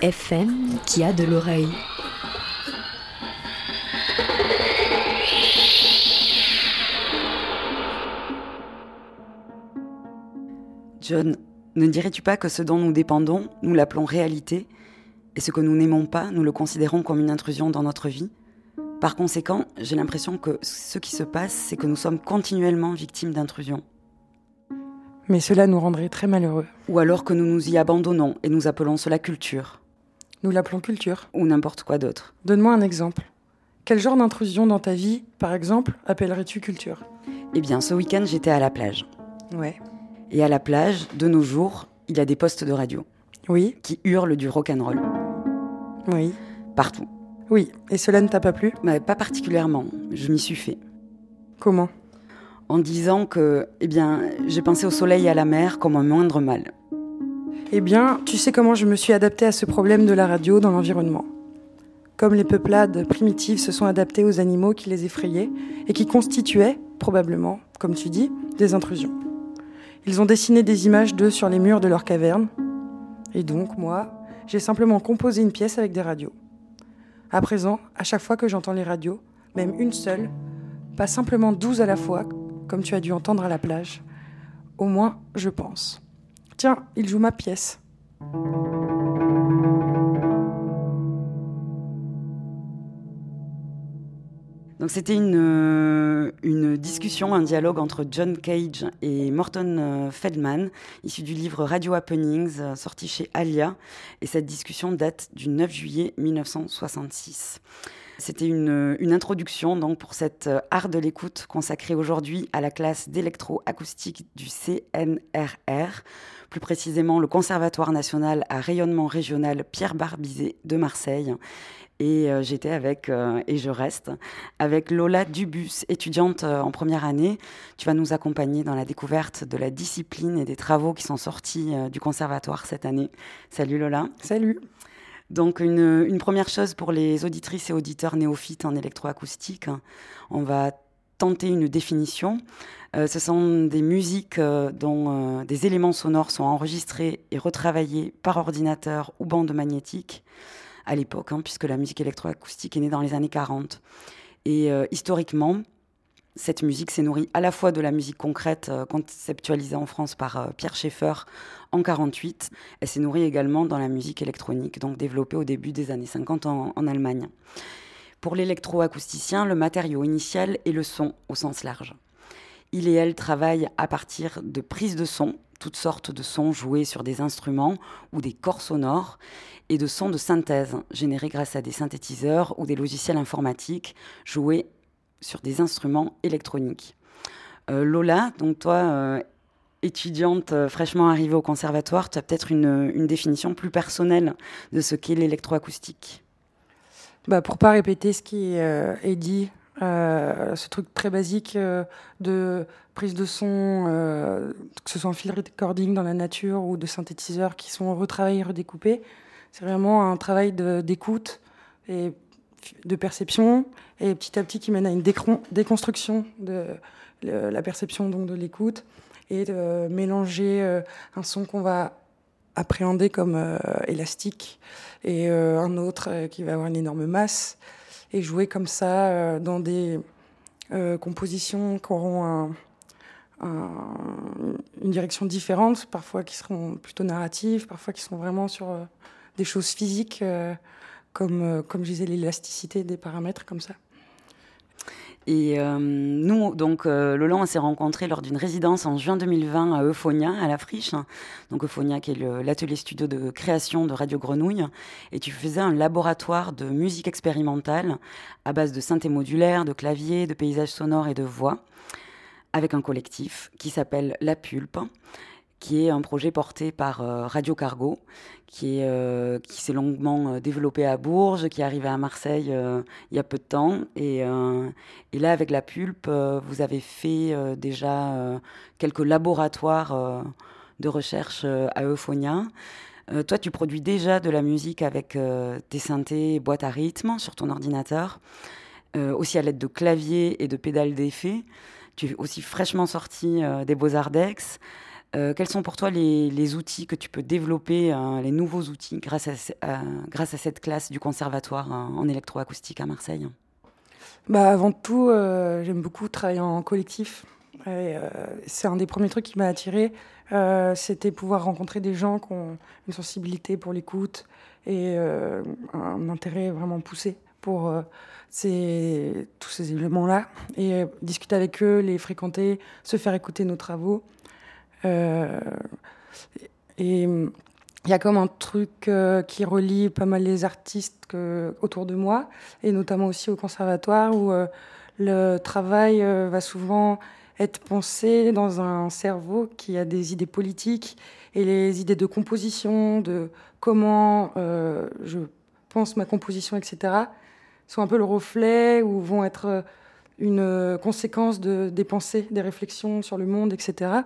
FM qui a de l'oreille. John, ne dirais-tu pas que ce dont nous dépendons, nous l'appelons réalité, et ce que nous n'aimons pas, nous le considérons comme une intrusion dans notre vie? Par conséquent, j'ai l'impression que ce qui se passe, c'est que nous sommes continuellement victimes d'intrusions. Mais cela nous rendrait très malheureux. Ou alors que nous nous y abandonnons et nous appelons cela culture, Nous l'appelons culture. ou n'importe quoi d'autre. Donne-moi un exemple. Quel genre d'intrusion dans ta vie, par exemple, appellerais-tu culture? Eh bien, ce week-end, j'étais à la plage. Ouais. Et à la plage, de nos jours, il y a des postes de radio Oui, qui hurlent du rock'n'roll oui, partout. oui. Et cela ne t'a pas plu? Mais pas particulièrement, je m'y suis fait. Comment? En disant que, eh bien, j'ai pensé au soleil et à la mer comme un moindre mal. Eh bien, tu sais comment je me suis adaptée à ce problème de la radio dans l'environnement. Comme les peuplades primitives se sont adaptées aux animaux qui les effrayaient et qui constituaient, probablement, comme tu dis, des intrusions. Ils ont dessiné des images d'eux sur les murs de leurs cavernes. Et donc, moi, j'ai simplement composé une pièce avec des radios. À présent, à chaque fois que j'entends les radios, même une seule, pas simplement douze à la fois, comme tu as dû entendre à la plage, au moins, je pense. Tiens, il joue ma pièce. Donc c'était une, euh, une discussion, un dialogue entre John Cage et Morton euh, Feldman, issu du livre Radio Happenings, euh, sorti chez Alia. Et cette discussion date du 9 juillet 1966. C'était une, une introduction donc pour euh, art de l'écoute consacrée aujourd'hui à la classe d'électroacoustique du CNRR, plus précisément le Conservatoire national à rayonnement régional Pierre Barbizet de Marseille. Et euh, j'étais avec, euh, et je reste, avec Lola Dubus, étudiante euh, en première année. Tu vas nous accompagner dans la découverte de la discipline et des travaux qui sont sortis du conservatoire cette année. Salut Lola. Salut. Donc une, une première chose pour les auditrices et auditeurs néophytes en électroacoustique, on va tenter une définition. Euh, ce sont des musiques euh, dont euh, des éléments sonores sont enregistrés et retravaillés par ordinateur ou bande magnétique à l'époque, hein, puisque la musique électroacoustique est née dans les années 40. Et historiquement, cette musique s'est nourrie à la fois de la musique concrète conceptualisée en France par Pierre Schaeffer en 48. Elle s'est nourrie également dans la musique électronique, donc développée au début des années 50 en, en Allemagne. Pour l'électroacousticien, le matériau initial est le son au sens large. Il et elle travaillent à partir de prises de son, toutes sortes de sons joués sur des instruments ou des corps sonores, et de sons de synthèse générés grâce à des synthétiseurs ou des logiciels informatiques joués sur des instruments électroniques. Euh, Lola, donc toi, euh, étudiante euh, fraîchement arrivée au conservatoire, tu as peut-être une, une définition plus personnelle de ce qu'est l'électroacoustique? Bah, pour pas répéter ce qui euh, est dit, euh, ce truc très basique euh, de prise de son, euh, que ce soit en field recording dans la nature ou de synthétiseurs qui sont retravaillés, redécoupés, c'est vraiment un travail d'écoute et de perception et petit à petit qui mène à une déconstruction de la perception donc de l'écoute et de mélanger euh, un son qu'on va appréhender comme euh, élastique et euh, un autre euh, qui va avoir une énorme masse et jouer comme ça dans des compositions qui auront un, une direction différente, parfois qui seront plutôt narratives, parfois qui sont vraiment sur des choses physiques, comme, comme je disais, l'élasticité des paramètres comme ça. Et euh, nous, donc, euh, Lolan, on s'est rencontrés lors d'une résidence en juin 2020 à Euphonia, à la Friche. Donc, Euphonia, qui est l'atelier studio de création de Radio Grenouille. Et tu faisais un laboratoire de musique expérimentale à base de synthé modulaire, de clavier, de paysages sonores et de voix, avec un collectif qui s'appelle La Pulpe qui est un projet porté par euh, Radio Cargo, qui, euh, qui s'est longuement euh, développé à Bourges, qui est arrivé à Marseille il y a peu de temps. Et, et là, avec la pulpe, vous avez fait déjà quelques laboratoires de recherche à Euphonia. toi, tu produis déjà de la musique avec tes synthés boîtes à rythme sur ton ordinateur, aussi à l'aide de claviers et de pédales d'effet. Tu es aussi fraîchement sorti des Beaux-Arts d'Aix. Euh, quels sont pour toi les, outils que tu peux développer, euh, les nouveaux outils grâce à, grâce à cette classe du conservatoire en électroacoustique à Marseille? Bah, Avant tout, euh, j'aime beaucoup travailler en collectif. c'est un des premiers trucs qui m'a attiré. C'était pouvoir rencontrer des gens qui ont une sensibilité pour l'écoute et un intérêt vraiment poussé pour ces, tous ces éléments-là. Et discuter avec eux, les fréquenter, se faire écouter nos travaux. Euh, et il y a comme un truc euh, qui relie pas mal les artistes autour de moi, et notamment aussi au conservatoire, où euh, le travail va souvent être pensé dans un cerveau qui a des idées politiques et les idées de composition, de comment je pense ma composition, etc., sont un peu le reflet ou vont être une conséquence de, des pensées, des réflexions sur le monde, etc.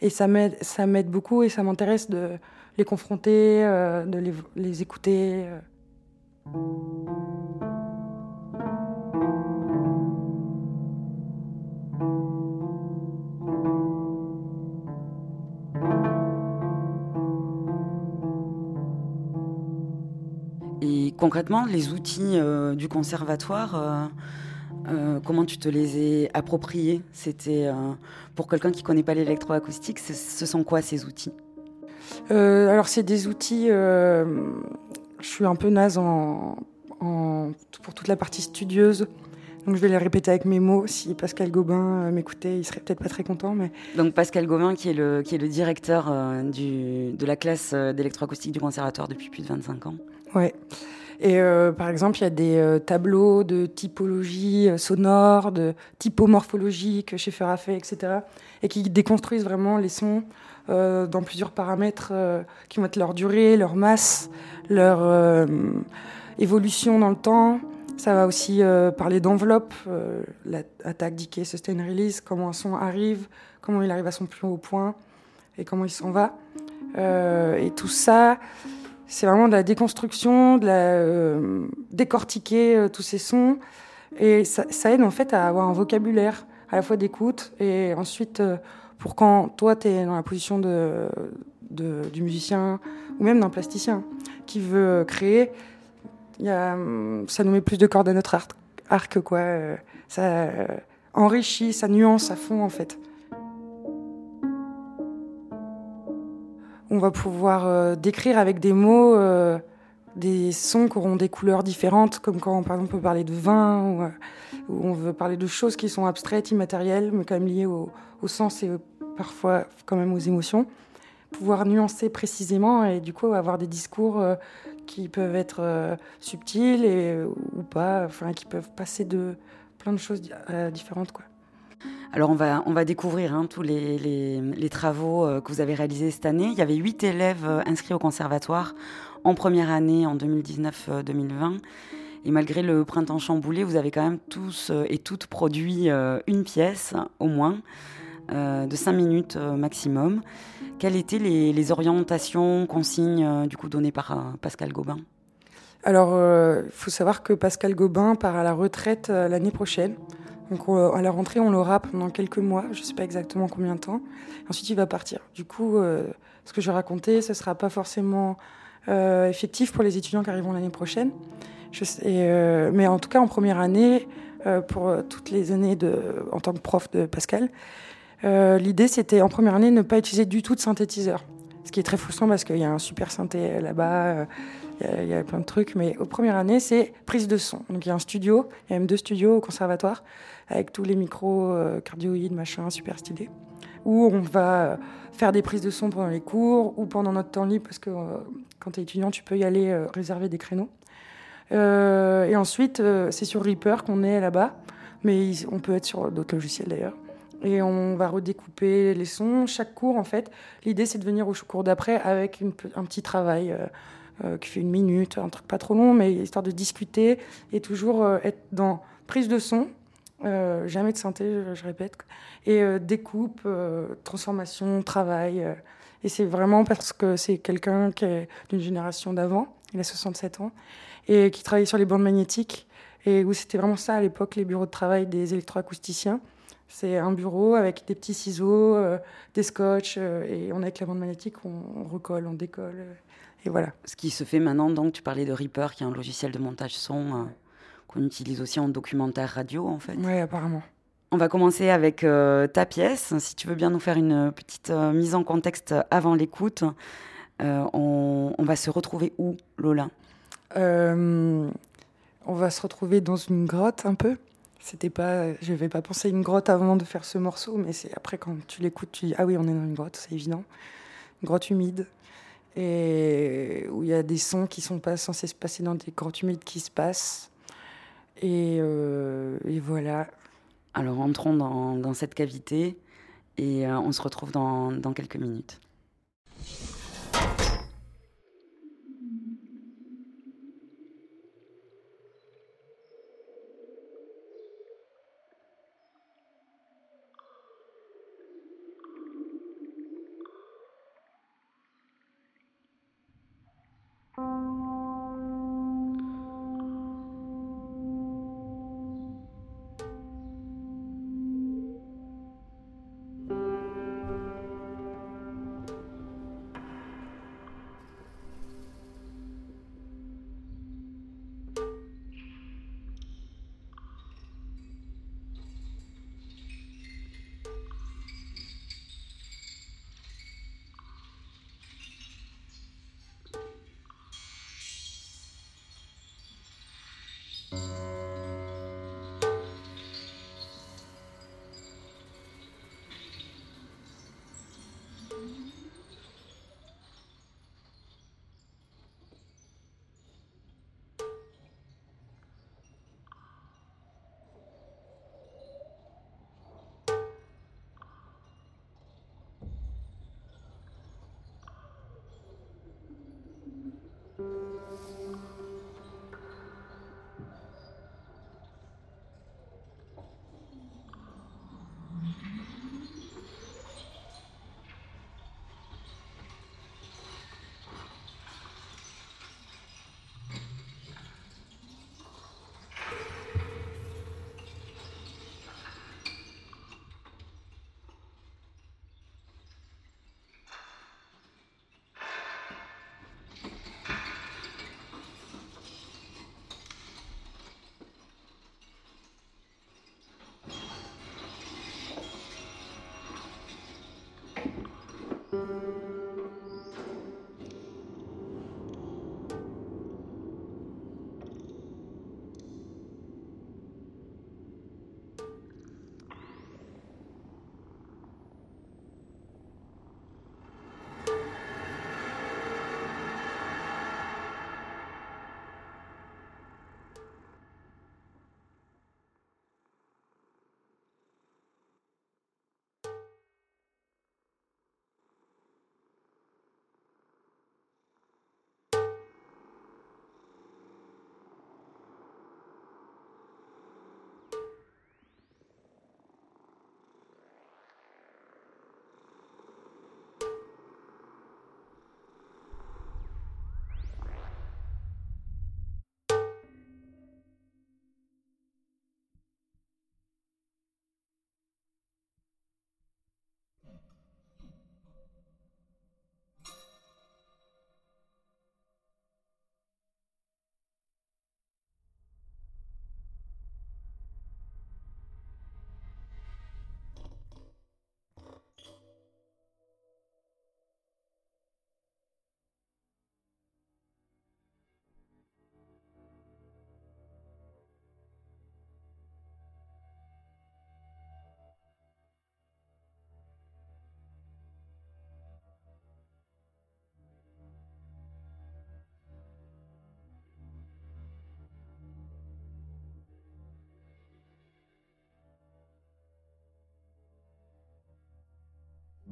Et ça m'aide, ça m'aide beaucoup et ça m'intéresse de les confronter, euh, de les, écouter. Euh. Et concrètement, les outils euh, du conservatoire, euh, comment tu te les as appropriés? C'était euh, pour quelqu'un qui ne connaît pas l'électroacoustique, ce sont quoi ces outils? Euh, Alors c'est des outils. je suis un peu naze en, pour toute la partie studieuse. Donc je vais les répéter avec mes mots. Si Pascal Gobin m'écoutait, il serait peut-être pas très content. Mais... Donc Pascal Gobin, qui est le, qui est le directeur du, de la classe d'électroacoustique du conservatoire depuis plus de 25 ans. Ouais. Et euh, par exemple, il y a des euh, tableaux de typologie euh, sonore, de typomorphologie que Schaeffer a fait, etc. Et qui déconstruisent vraiment les sons dans plusieurs paramètres qui vont être leur durée, leur masse, leur évolution dans le temps. Ça va aussi parler d'enveloppe, l'attaque, decay, sustain, release, comment un son arrive, comment il arrive à son plus haut point et comment il s'en va. et tout ça, c'est vraiment de la déconstruction, de la euh, décortiquer euh, tous ces sons. Et ça, aide en fait à avoir un vocabulaire à la fois d'écoute et ensuite euh, pour quand toi tu es dans la position de, du musicien ou même d'un plasticien qui veut créer, a, ça nous met plus de cordes à notre arc, arc quoi. ça enrichit, ça nuance à fond en fait. On va pouvoir euh, décrire avec des mots euh, des sons qui auront des couleurs différentes, comme quand par exemple on peut parler de vin, ou, euh, on veut parler de choses qui sont abstraites, immatérielles, mais quand même liées au, sens et parfois quand même aux émotions. Pouvoir nuancer précisément et du coup avoir des discours qui peuvent être subtils et, ou pas, enfin qui peuvent passer de plein de choses différentes. Quoi. Alors on va, on découvrir hein, tous les, travaux euh, que vous avez réalisés cette année. Il y avait huit élèves euh, inscrits au conservatoire en première année en 2019-2020. Et malgré le printemps chamboulé, vous avez quand même tous euh, et toutes produit une pièce au moins de cinq minutes maximum. Quelles étaient les, orientations, consignes du coup données par Pascal Gobin? Alors, il faut savoir que Pascal Gobin part à la retraite l'année prochaine. Donc à la rentrée, on l'aura pendant quelques mois, je ne sais pas exactement combien de temps. Ensuite, il va partir. Du coup, euh, ce que je raconter, ce ne sera pas forcément euh, effectif pour les étudiants qui arriveront l'année prochaine. Euh, mais en tout cas, en première année, pour toutes les années de, en tant que prof de Pascal, Euh, l'idée, c'était en première année ne pas utiliser du tout de synthétiseur. Ce qui est très frustrant parce qu'il y a un super synthé là-bas, il y, a plein de trucs. Mais aux premières années, c'est prise de son. Donc il y a un studio, il y a même deux studios au conservatoire avec tous les micros cardioïdes, machin, super stylés. Où on va faire des prises de son pendant les cours ou pendant notre temps libre parce que quand tu es étudiant, tu peux y aller réserver des créneaux. et ensuite, c'est sur Reaper qu'on est là-bas mais on peut être sur d'autres logiciels d'ailleurs. Et on va redécouper les sons. Chaque cours, en fait, l'idée c'est de venir au cours d'après avec un petit travail euh, euh, qui fait une minute, un truc pas trop long, mais histoire de discuter et toujours euh, être dans prise de son, jamais de synthé, je, répète, et découpe, transformation, travail. et c'est vraiment parce que c'est quelqu'un qui est d'une génération d'avant, il a 67 ans, et qui travaille sur les bandes magnétiques et où c'était vraiment ça à l'époque, les bureaux de travail des électroacousticiens. C'est un bureau avec des petits ciseaux, euh, des scotch, euh, et on avec la bande magnétique, on, recolle, on décolle, euh, et voilà. Ce qui se fait maintenant, donc tu parlais de Reaper, qui est un logiciel de montage son qu'on utilise aussi en documentaire radio, en fait. Oui, apparemment. On va commencer avec ta pièce. Si tu veux bien nous faire une petite mise en contexte avant l'écoute, on, on, va se retrouver où, Lola? On va se retrouver dans une grotte un peu. C'était pas, je vais pas penser une grotte avant de faire ce morceau, mais c'est après quand tu l'écoutes, tu dis ah oui, on est dans une grotte, c'est évident, une grotte humide et où il y a des sons qui sont pas censés se passer dans des grottes humides qui se passent. Et, euh, voilà. Alors entrons dans, cette cavité et euh, on se retrouve dans quelques minutes.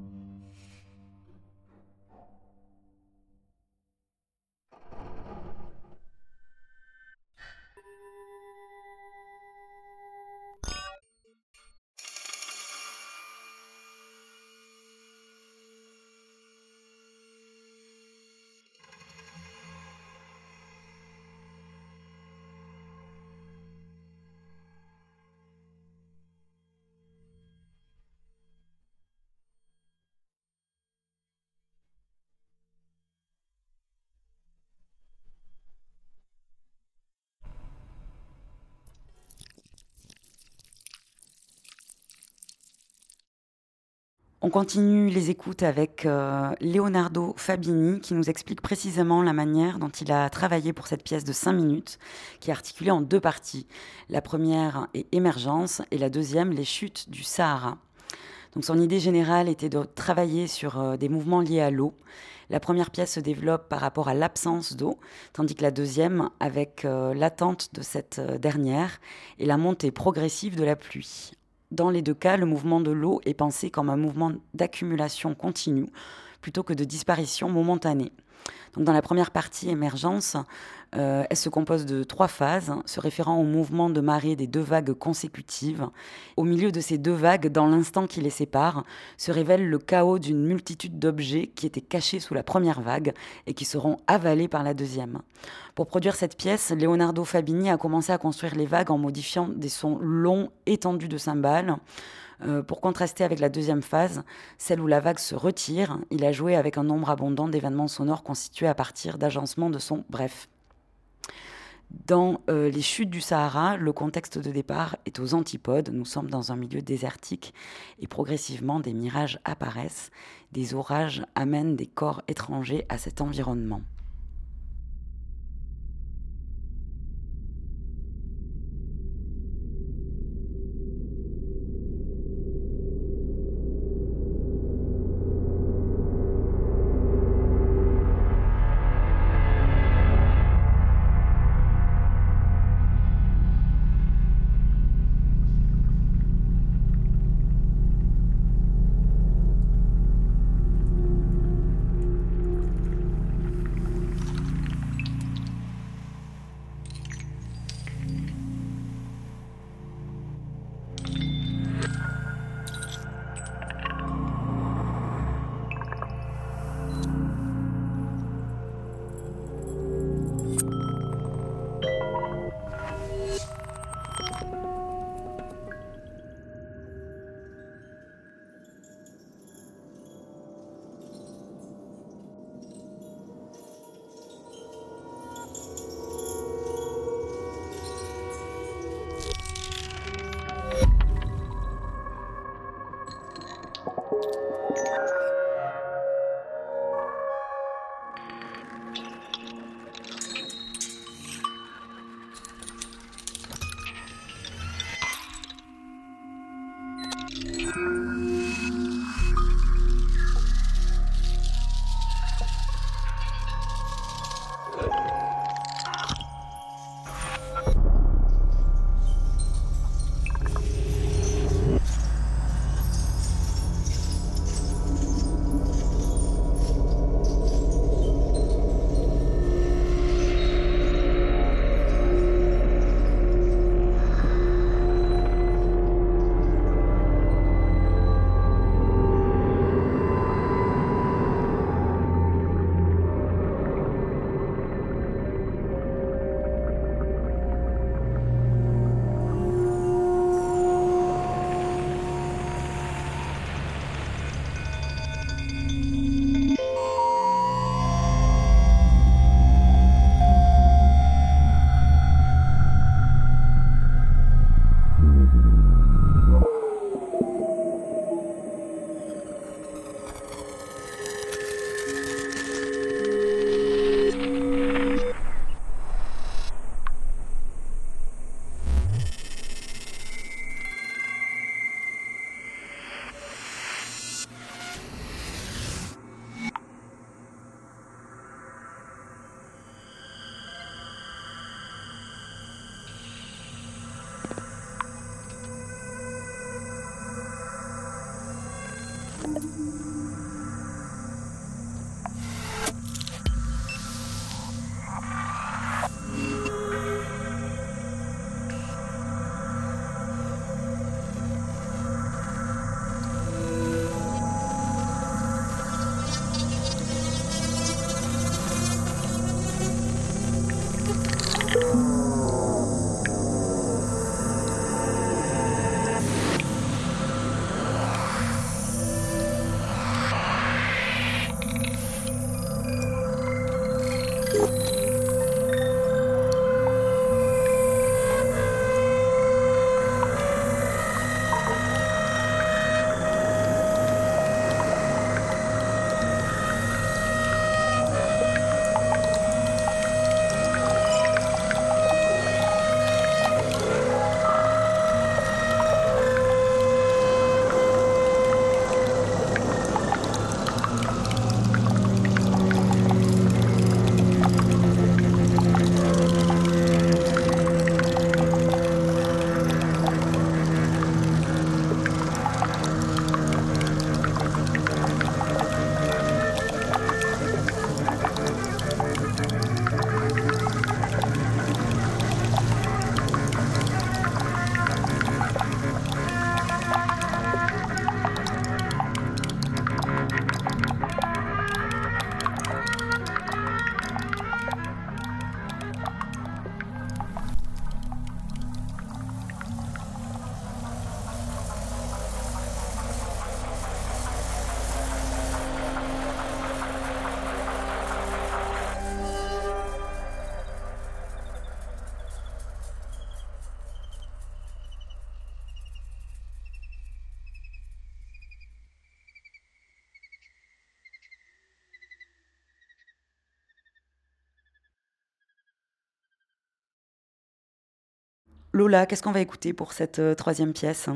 Mm-hmm. On continue les écoutes avec euh, Leonardo Fabini qui nous explique précisément la manière dont il a travaillé pour cette pièce de 5 minutes qui est articulée en deux parties. La première est Émergence et la deuxième Les chutes du Sahara. Donc son idée générale était de travailler sur euh, des mouvements liés à l'eau. La première pièce se développe par rapport à l'absence d'eau, tandis que la deuxième avec euh, l'attente de cette dernière et la montée progressive de la pluie. Dans les deux cas, le mouvement de l'eau est pensé comme un mouvement d'accumulation continue plutôt que de disparition momentanée. Dans la première partie, émergence, euh, elle se compose de trois phases, se référant au mouvement de marée des deux vagues consécutives. Au milieu de ces deux vagues, dans l'instant qui les sépare, se révèle le chaos d'une multitude d'objets qui étaient cachés sous la première vague et qui seront avalés par la deuxième. Pour produire cette pièce, Leonardo Fabini a commencé à construire les vagues en modifiant des sons longs étendus de cymbales. Euh, pour contraster avec la deuxième phase, celle où la vague se retire, il a joué avec un nombre abondant d'événements sonores constitués à partir d'agencements de sons brefs. Dans euh, les chutes du Sahara, le contexte de départ est aux antipodes. Nous sommes dans un milieu désertique et progressivement des mirages apparaissent. Des orages amènent des corps étrangers à cet environnement. Lola, qu'est-ce qu'on va écouter pour cette euh, troisième pièce?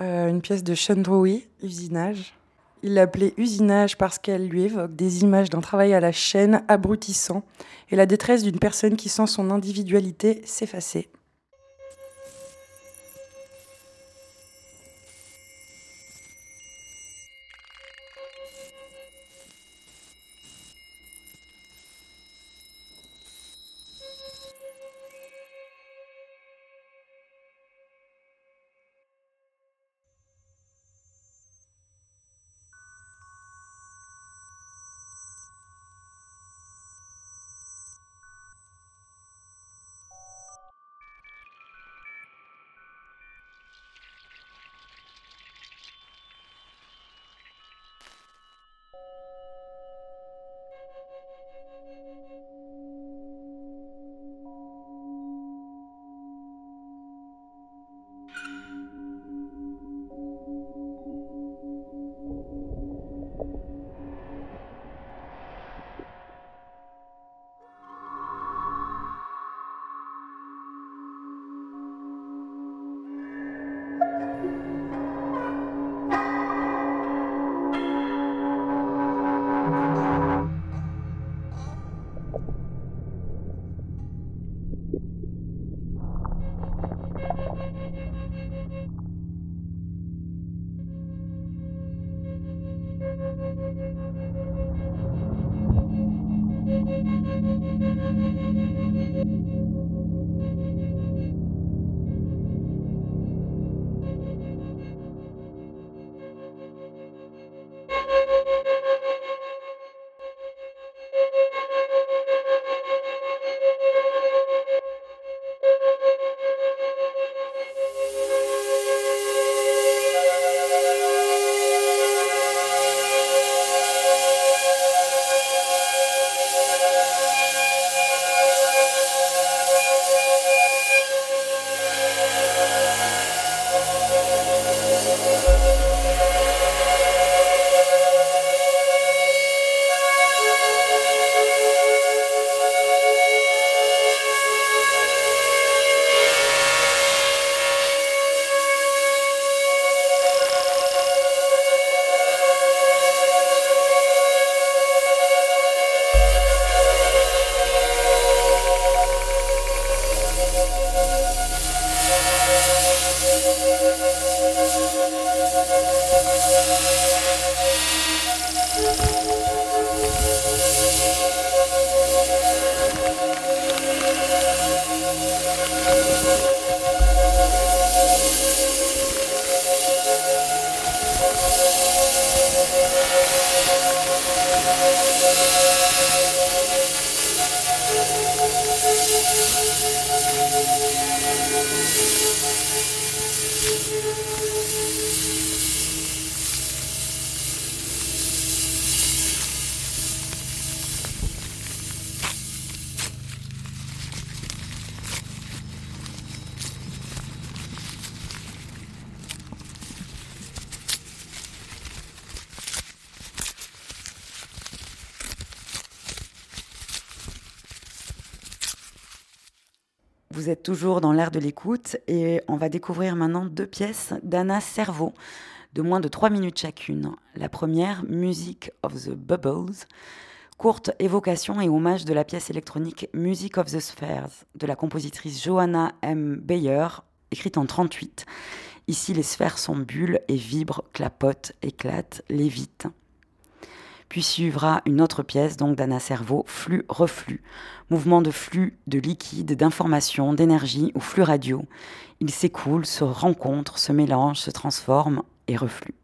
Euh, Une pièce de Sean Drowy, Usinage. Il l'appelait Usinage parce qu'elle lui évoque des images d'un travail à la chaîne abrutissant et la détresse d'une personne qui sent son individualité s'effacer. Vous êtes toujours dans l'air de l'écoute et on va découvrir maintenant deux pièces d'Anna Cerveau de moins de trois minutes chacune. La première, Music of the Bubbles, courte évocation et hommage de la pièce électronique Music of the Spheres de la compositrice Johanna M. Bayer, écrite en 38. Ici, les sphères sont bulles et vibrent, clapotent, éclatent, lévitent. Puis suivra une autre pièce, donc d'Anna Cerveau, flux-reflux. Mouvement de flux de liquide, d'information, d'énergie ou flux radio. Il s'écoule, se rencontre, se mélange, se transforme et reflue.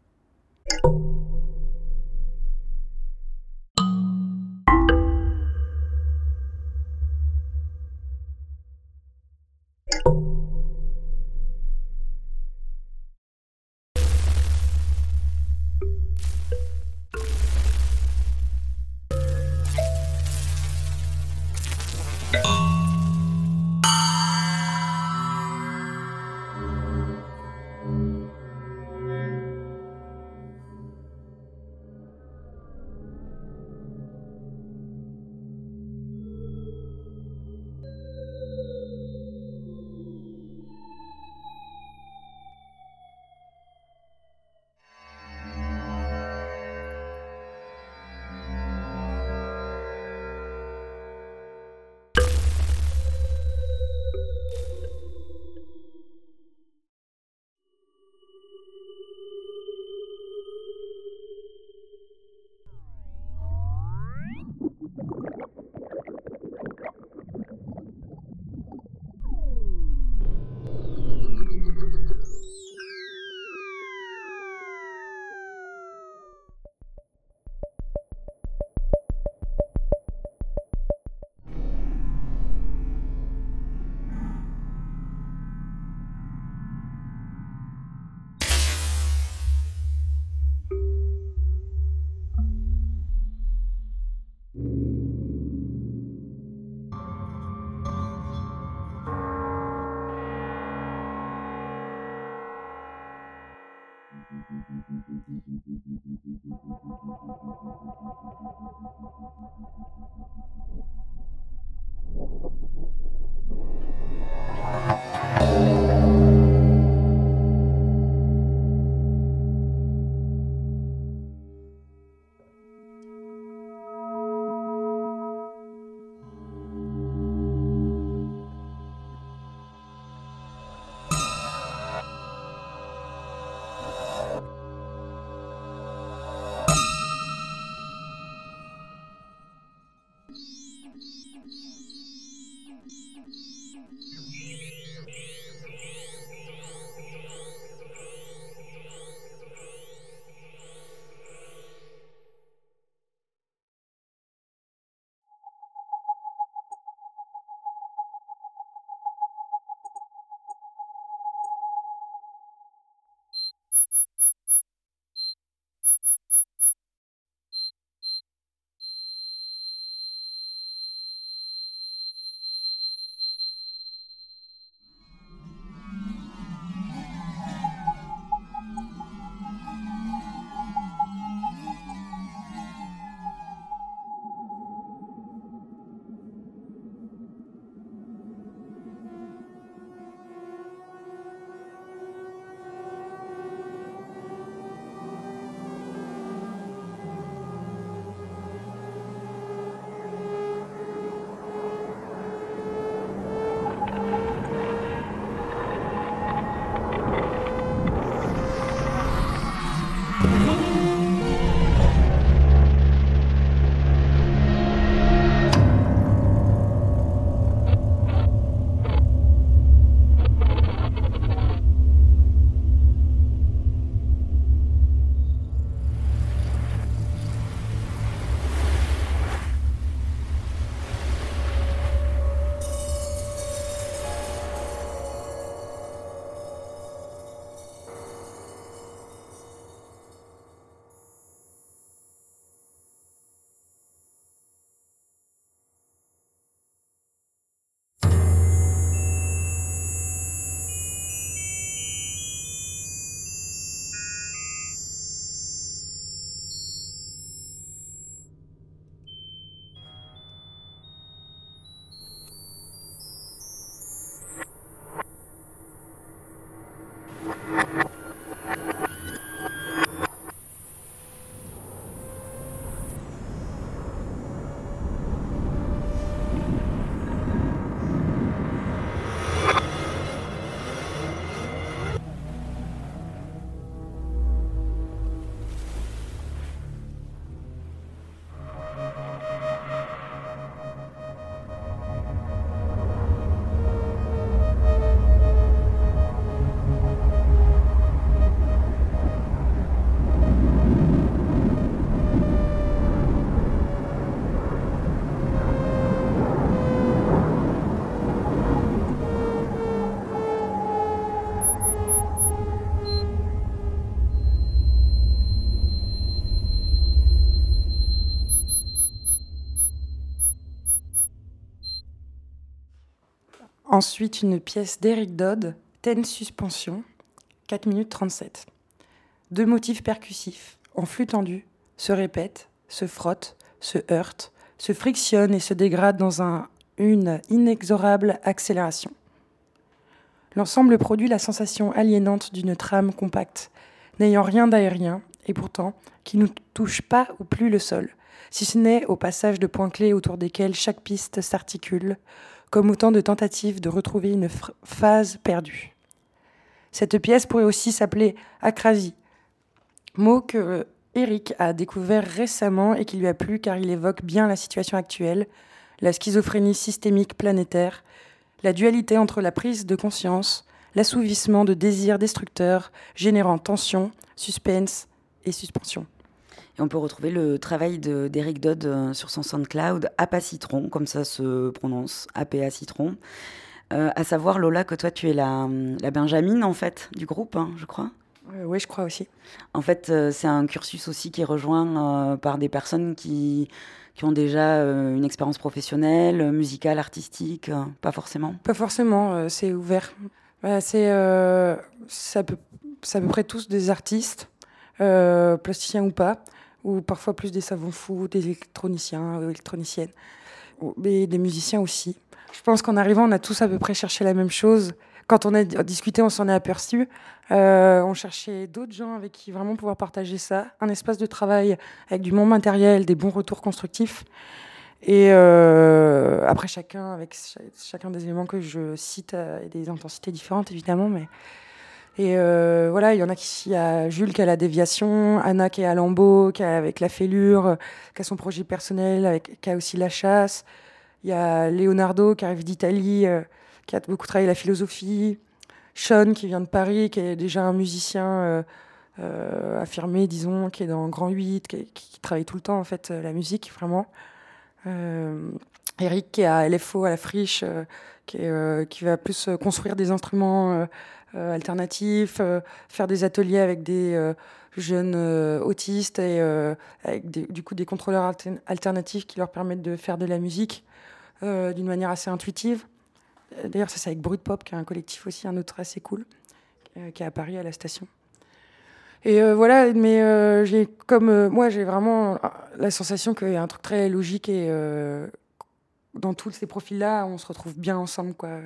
Ensuite, une pièce d'Eric Dodd, Ten Suspension, 4 minutes 37. Deux motifs percussifs, en flux tendu, se répètent, se frottent, se heurtent, se frictionnent et se dégradent dans un, une inexorable accélération. L'ensemble produit la sensation aliénante d'une trame compacte, n'ayant rien d'aérien, et pourtant qui ne touche pas ou plus le sol, si ce n'est au passage de points clés autour desquels chaque piste s'articule, comme autant de tentatives de retrouver une phase perdue. Cette pièce pourrait aussi s'appeler Akrasi, mot que Eric a découvert récemment et qui lui a plu car il évoque bien la situation actuelle, la schizophrénie systémique planétaire, la dualité entre la prise de conscience, l'assouvissement de désirs destructeurs générant tension, suspense et suspension. Et on peut retrouver le travail d'Eric Dodd euh, sur son SoundCloud, APA Citron, comme ça se prononce, APA Citron. Euh, à savoir, Lola, que toi, tu es la, la Benjamine, en fait, du groupe, hein, je crois. Euh, oui, je crois aussi. En fait, c'est un cursus aussi qui est rejoint par des personnes qui, qui ont déjà une expérience professionnelle, musicale, artistique, pas forcément Pas forcément, c'est ouvert. Bah, c'est à peu, à peu près tous des artistes, plasticiens ou pas ou parfois plus des savants fous, des électroniciens ou électroniciennes, mais des musiciens aussi. Je pense qu'en arrivant, on a tous à peu près cherché la même chose. Quand on a discuté, on s'en est aperçu. Euh, on cherchait d'autres gens avec qui vraiment pouvoir partager ça, un espace de travail avec du bon matériel, des bons retours constructifs. Et euh, après, chacun, avec chacun des éléments que je cite, a des intensités différentes, évidemment, mais et euh, voilà, il y en a qui, il y a Jules qui a la déviation, Anna qui est à Lambeau, qui a avec la fêlure, qui a son projet personnel, qui a aussi la chasse. Il y a Leonardo qui arrive d'Italie, euh, qui a beaucoup travaillé la philosophie. Sean qui vient de Paris, qui est déjà un musicien euh, affirmé, disons, qui est dans Grand 8, qui, travaille tout le temps en fait la musique, vraiment. Eric qui est à LFO, à la friche, qui, qui va plus construire des instruments euh, alternatifs, euh, faire des ateliers avec des euh, jeunes autistes et avec du coup des contrôleurs alternatifs qui leur permettent de faire de la musique d'une manière assez intuitive. D'ailleurs, ça c'est avec Brut Pop, qui est un collectif aussi, un autre assez cool, qui est à Paris à la station. Et voilà, mais j'ai comme moi, j'ai vraiment la sensation qu'il y a un truc très logique et dans tous ces profils-là, on se retrouve bien ensemble, quoi.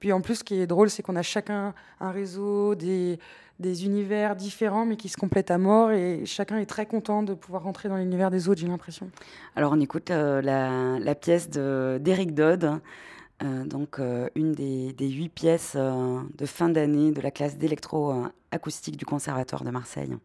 Puis en plus, ce qui est drôle, c'est qu'on a chacun un réseau, des, univers différents, mais qui se complètent à mort. Et chacun est très content de pouvoir rentrer dans l'univers des autres, j'ai l'impression. Alors, on écoute euh, la, la, pièce d'Eric Dodd. Euh, donc, euh, une des, des, huit pièces de fin d'année de la classe d'électro-acoustique du Conservatoire de Marseille.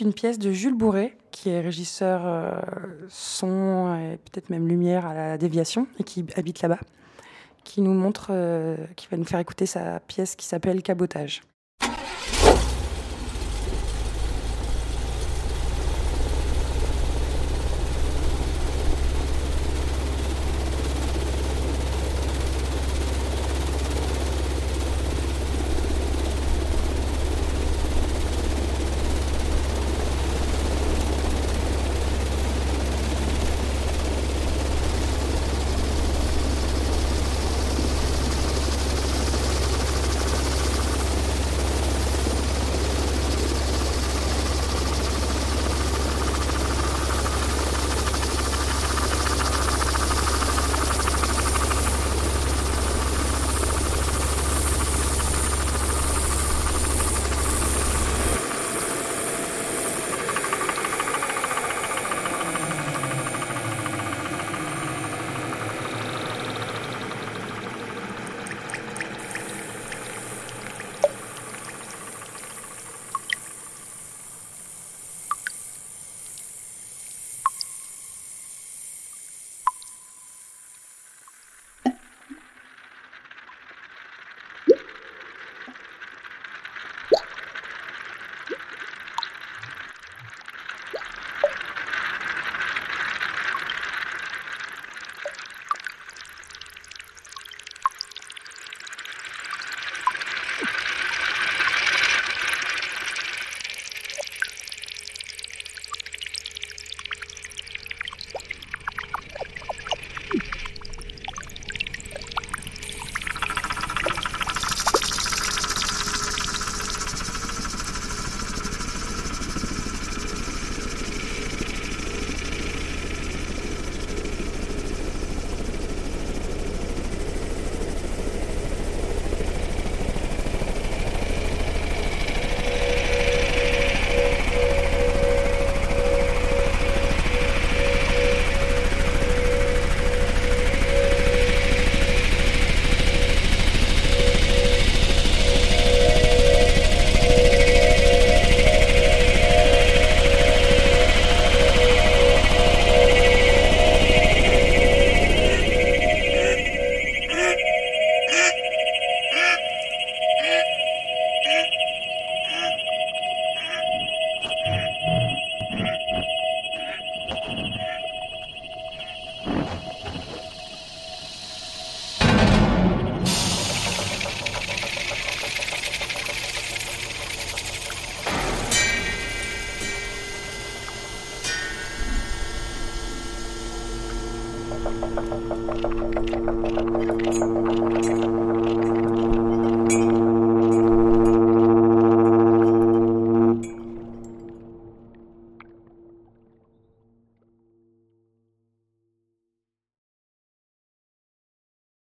Une pièce de Jules Bourré, qui est régisseur euh, son et peut-être même lumière à la déviation et qui habite là-bas, qui nous montre, euh, qui va nous faire écouter sa pièce qui s'appelle Cabotage.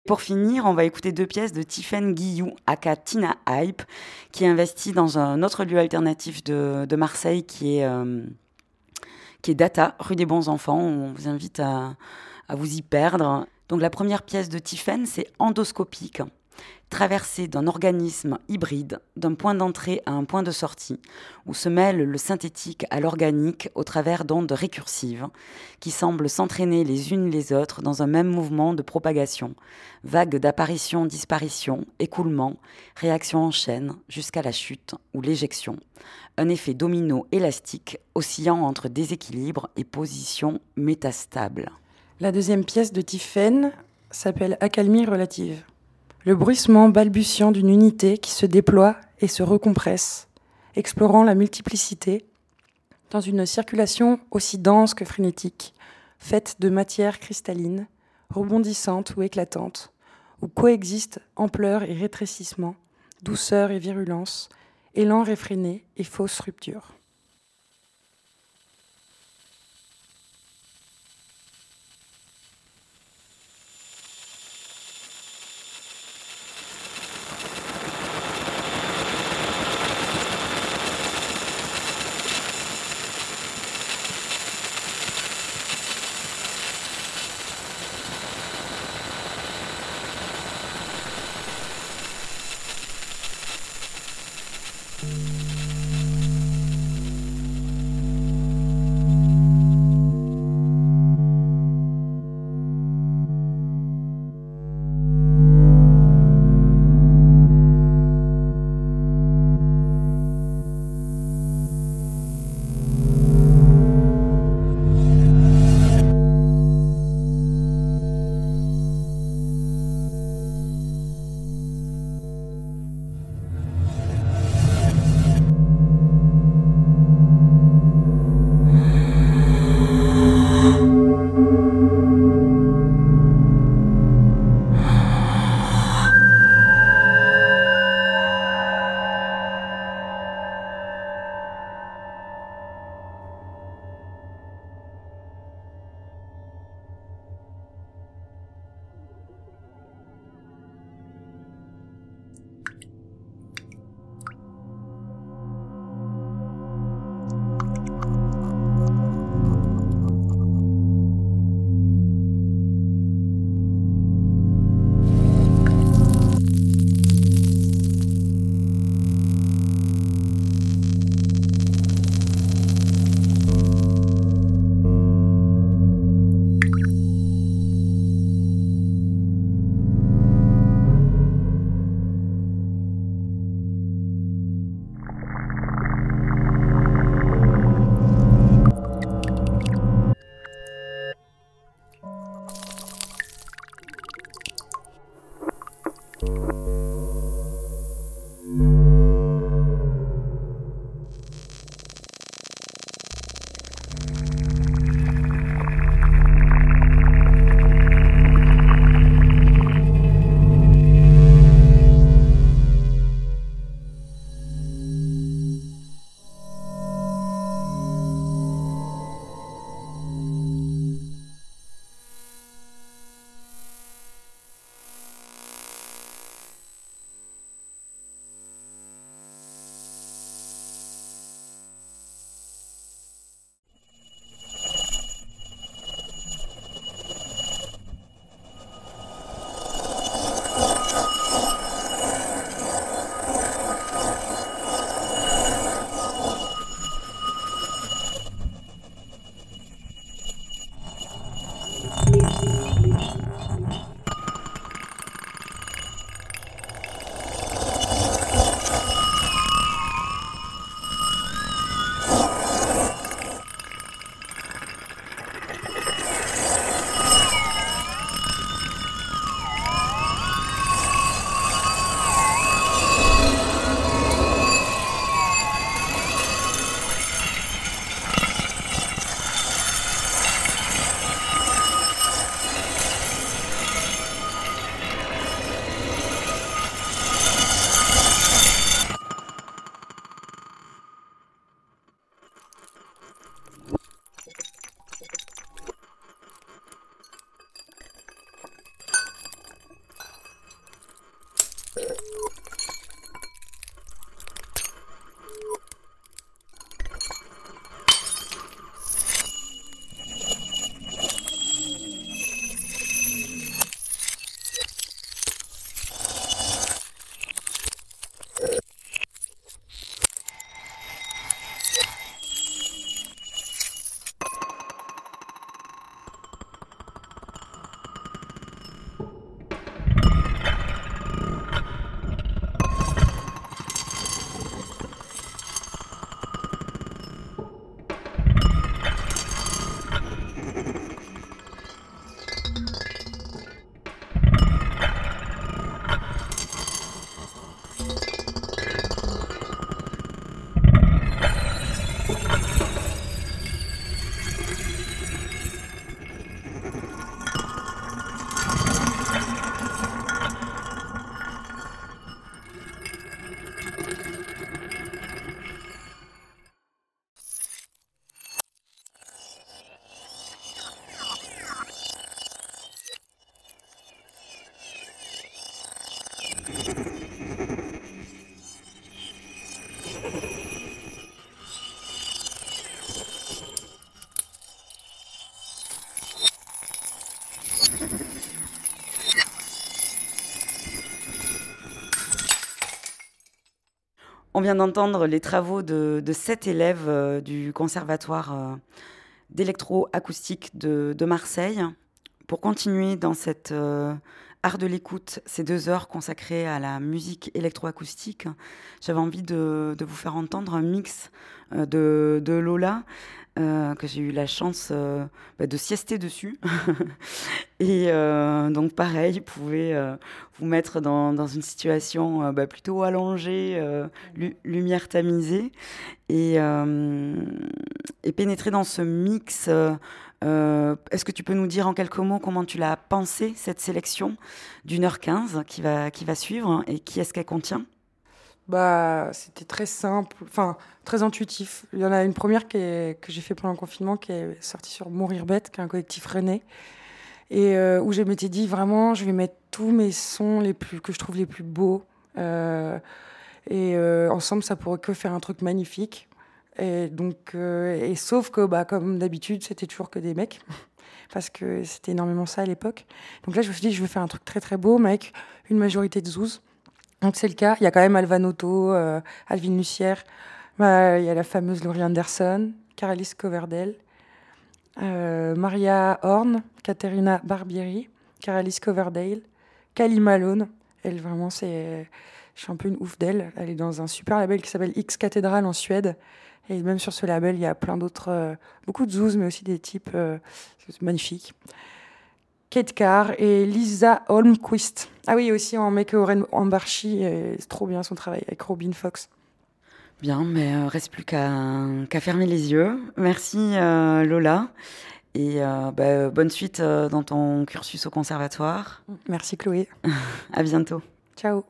Pour finir, on va écouter deux pièces de Tiffen Guillou, aka Tina Hype, qui investit dans un autre lieu alternatif de, Marseille qui est, euh, qui est Data, rue des Bons Enfants. On vous invite à, à vous y perdre. Donc la première pièce de Tiffen, c'est Endoscopique traversée d'un organisme hybride, d'un point d'entrée à un point de sortie, où se mêle le synthétique à l'organique au travers d'ondes récursives, qui semblent s'entraîner les unes les autres dans un même mouvement de propagation, vague d'apparition-disparition, écoulement, réaction en chaîne, jusqu'à la chute ou l'éjection, un effet domino élastique oscillant entre déséquilibre et position métastable. La deuxième pièce de Tiffen s'appelle Accalmie relative le bruissement balbutiant d'une unité qui se déploie et se recompresse, explorant la multiplicité dans une circulation aussi dense que frénétique, faite de matières cristallines, rebondissantes ou éclatantes, où coexistent ampleur et rétrécissement, douceur et virulence, élan réfréné et fausse rupture. Vient d'entendre les travaux de, sept élèves euh, du Conservatoire euh, d'électroacoustique de, Marseille. Pour continuer dans cette euh, art de l'écoute, ces deux heures consacrées à la musique électroacoustique, j'avais envie de, vous faire entendre un mix de, de Lola euh, que j'ai eu la chance euh, bah, de siester dessus. et euh, donc pareil, vous pouvez vous mettre dans, une situation bah, plutôt allongée, lumière tamisée, et, pénétrer dans ce mix. Est-ce que tu peux nous dire en quelques mots comment tu l'as pensé, cette sélection d'une heure quinze qui va, suivre, et qui est-ce qu'elle contient? Bah, c'était très simple, enfin très intuitif. Il y en a une première que j'ai fait pendant le confinement qui est sortie sur Mourir bête, qui est un collectif René, et euh, où je m'étais dit vraiment, je vais mettre tous mes sons les plus que je trouve les plus beaux, euh, et euh, ensemble ça pourrait que faire un truc magnifique. Et donc, et sauf que bah comme d'habitude, c'était toujours que des mecs. parce que c'était énormément ça à l'époque. Donc là, je me suis dit, je vais faire un truc très très beau, mais avec une majorité de zouz. Donc c'est le cas. Il y a quand même Alvanoto, euh, Alvin Lucière, bah, il y a la fameuse Laurie Anderson, Caralis Coverdale, Maria Horn, Caterina Barbieri, Caralis Coverdale, Kali Malone. Elle vraiment c'est, je suis un peu une ouf d'elle. Elle est dans un super label qui s'appelle X Cathedral en Suède. Et même sur ce label, il y a plein d'autres, euh, beaucoup de zoos, mais aussi des types magnifiques. Kate Carr et Lisa Holmquist. Ah oui, aussi en Make Oren Ambarchi, c'est trop bien son travail avec Robin Fox. Bien, mais euh, reste plus qu'à fermer les yeux. Merci euh, Lola. Et euh, bah, bonne suite dans ton cursus au conservatoire. Merci Chloé. à bientôt. Ciao.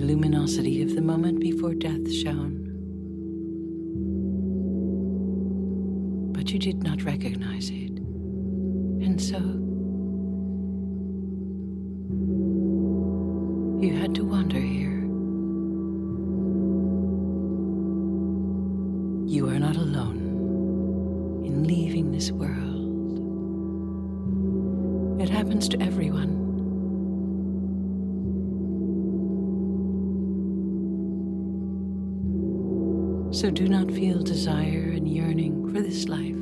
Luminosity of the moment before death shone. But you did not recognize it. And so you had to wander here. You are not alone in leaving this world. It happens to everyone. So do not feel desire and yearning for this life.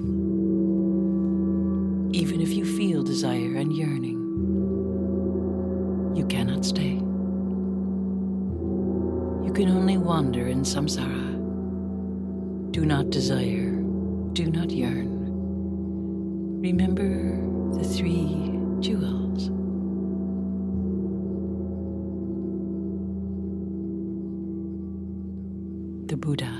Even if you feel desire and yearning, you cannot stay. You can only wander in samsara. Do not desire, do not yearn. Remember the three jewels. The Buddha.